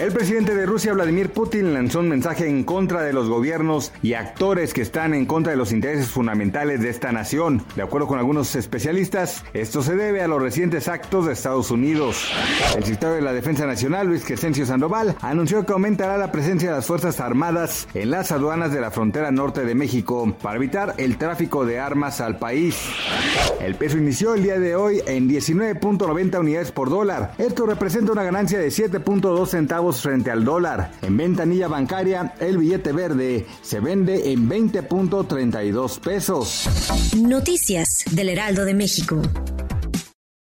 El presidente de Rusia, Vladimir Putin, lanzó un mensaje en contra de los gobiernos y actores que están en contra de los intereses fundamentales de esta nación. De acuerdo con algunos especialistas, esto se debe a los recientes actos de Estados Unidos. El secretario de la Defensa Nacional, Luis Crescencio Sandoval, anunció que aumentará la presencia de las Fuerzas Armadas en las aduanas de la frontera norte de México para evitar el tráfico de armas al país. El peso inició el día de hoy en 19.90 unidades por dólar. Esto representa una ganancia de 7.2 centavos frente al dólar. En ventanilla bancaria, el billete verde se vende en 20.32 pesos. Noticias del Heraldo de México.